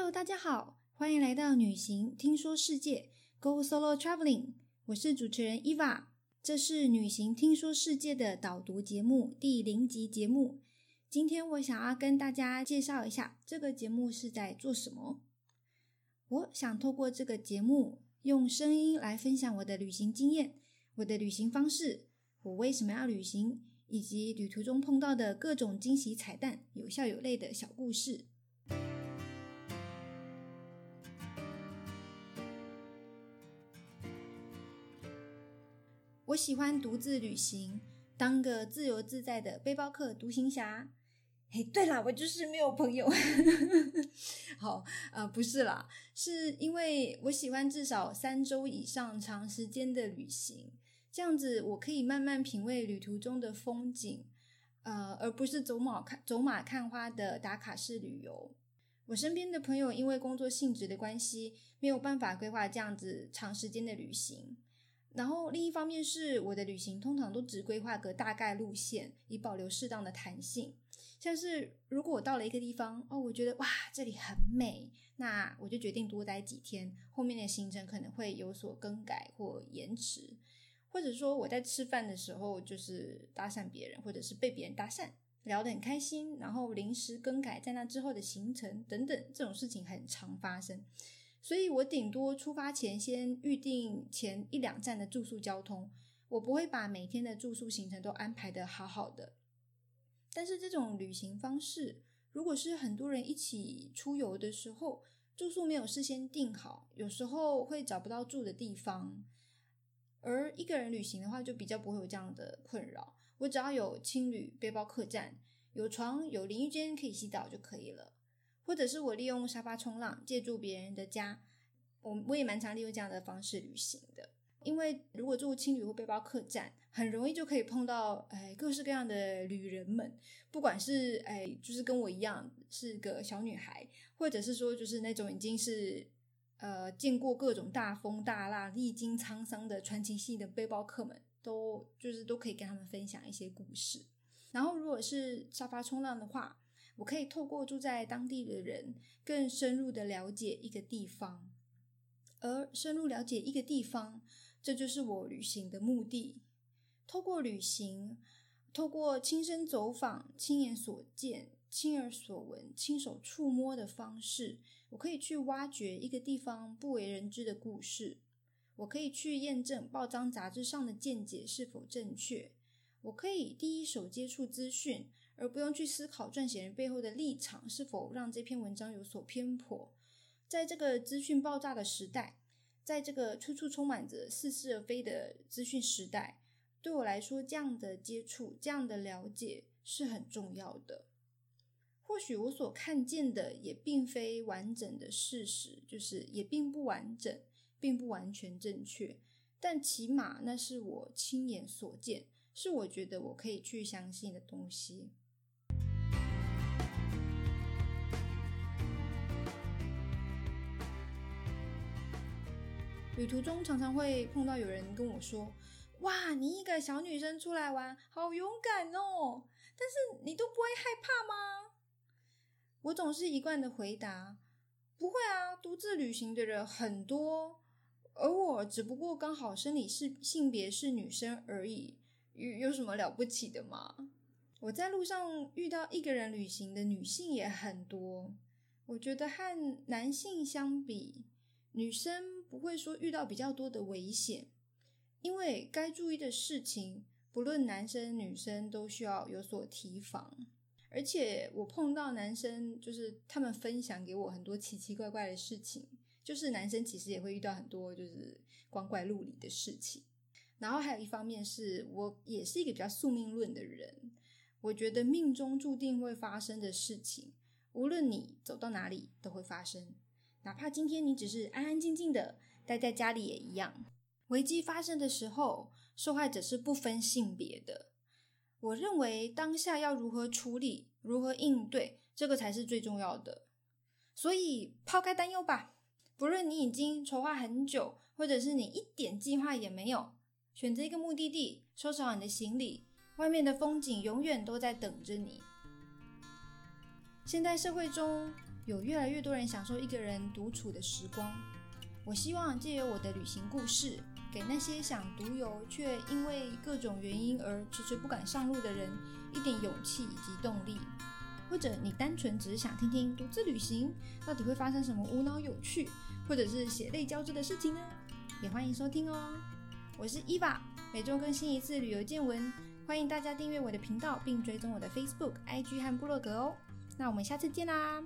Hello，大家好，欢迎来到旅行听说世界 Go Solo Traveling，我是主持人 Eva，这是旅行听说世界的导读节目第零集节目。今天我想要跟大家介绍一下这个节目是在做什么。我想透过这个节目，用声音来分享我的旅行经验、我的旅行方式、我为什么要旅行，以及旅途中碰到的各种惊喜彩蛋、有笑有泪的小故事。我喜欢独自旅行，当个自由自在的背包客独行侠。嘿，对了，我就是没有朋友。好，呃，不是啦，是因为我喜欢至少三周以上长时间的旅行，这样子我可以慢慢品味旅途中的风景，呃，而不是走马看走马看花的打卡式旅游。我身边的朋友因为工作性质的关系，没有办法规划这样子长时间的旅行。然后另一方面是我的旅行通常都只规划个大概路线，以保留适当的弹性。像是如果我到了一个地方，哦，我觉得哇这里很美，那我就决定多待几天，后面的行程可能会有所更改或延迟。或者说我在吃饭的时候就是搭讪别人，或者是被别人搭讪，聊得很开心，然后临时更改在那之后的行程等等，这种事情很常发生。所以我顶多出发前先预定前一两站的住宿交通，我不会把每天的住宿行程都安排的好好的。但是这种旅行方式，如果是很多人一起出游的时候，住宿没有事先定好，有时候会找不到住的地方。而一个人旅行的话，就比较不会有这样的困扰。我只要有青旅背包客栈，有床有淋浴间可以洗澡就可以了。或者是我利用沙发冲浪，借住别人的家，我我也蛮常利用这样的方式旅行的。因为如果住青旅或背包客栈，很容易就可以碰到哎各式各样的旅人们，不管是哎就是跟我一样是个小女孩，或者是说就是那种已经是呃见过各种大风大浪、历经沧桑的传奇系的背包客们，都就是都可以跟他们分享一些故事。然后如果是沙发冲浪的话，我可以透过住在当地的人，更深入的了解一个地方，而深入了解一个地方，这就是我旅行的目的。透过旅行，透过亲身走访、亲眼所见、亲耳所闻、亲手触摸的方式，我可以去挖掘一个地方不为人知的故事。我可以去验证报章杂志上的见解是否正确。我可以第一手接触资讯。而不用去思考撰写人背后的立场是否让这篇文章有所偏颇。在这个资讯爆炸的时代，在这个处处充满着似是而非的资讯时代，对我来说，这样的接触、这样的了解是很重要的。或许我所看见的也并非完整的事实，就是也并不完整，并不完全正确，但起码那是我亲眼所见，是我觉得我可以去相信的东西。旅途中常常会碰到有人跟我说：“哇，你一个小女生出来玩，好勇敢哦！但是你都不会害怕吗？”我总是一贯的回答：“不会啊，独自旅行的人很多，而我只不过刚好生理是性别是女生而已，有有什么了不起的吗？”我在路上遇到一个人旅行的女性也很多，我觉得和男性相比。女生不会说遇到比较多的危险，因为该注意的事情，不论男生女生都需要有所提防。而且我碰到男生，就是他们分享给我很多奇奇怪怪的事情，就是男生其实也会遇到很多就是光怪陆离的事情。然后还有一方面是我也是一个比较宿命论的人，我觉得命中注定会发生的事情，无论你走到哪里都会发生。哪怕今天你只是安安静静的待在家里也一样。危机发生的时候，受害者是不分性别的。我认为当下要如何处理、如何应对，这个才是最重要的。所以抛开担忧吧，不论你已经筹划很久，或者是你一点计划也没有，选择一个目的地，收拾好你的行李，外面的风景永远都在等着你。现代社会中。有越来越多人享受一个人独处的时光。我希望借由我的旅行故事，给那些想独游却因为各种原因而迟迟不敢上路的人一点勇气以及动力。或者你单纯只是想听听独自旅行到底会发生什么无脑有趣，或者是血泪交织的事情呢？也欢迎收听哦。我是伊娃，每周更新一次旅游见闻，欢迎大家订阅我的频道并追踪我的 Facebook、IG 和部落格哦。那我们下次见啦！